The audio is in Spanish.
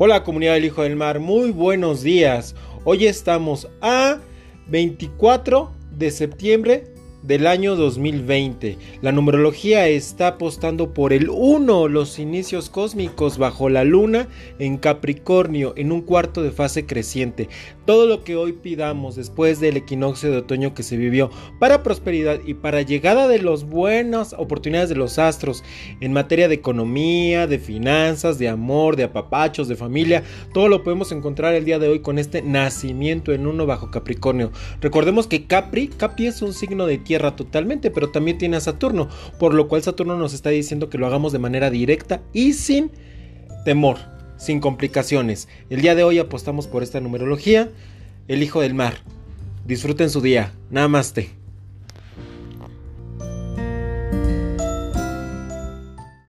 Hola comunidad del Hijo del Mar, muy buenos días. Hoy estamos a 24 de septiembre del año 2020. La numerología está apostando por el 1, los inicios cósmicos bajo la luna en Capricornio, en un cuarto de fase creciente. Todo lo que hoy pidamos después del equinoccio de otoño que se vivió para prosperidad y para llegada de las buenas oportunidades de los astros en materia de economía, de finanzas, de amor, de apapachos, de familia, todo lo podemos encontrar el día de hoy con este nacimiento en uno bajo Capricornio. Recordemos que Capri, Capri es un signo de tierra totalmente, pero también tiene a Saturno, por lo cual Saturno nos está diciendo que lo hagamos de manera directa y sin temor, sin complicaciones. El día de hoy apostamos por esta numerología, el hijo del mar. Disfruten su día. Namaste.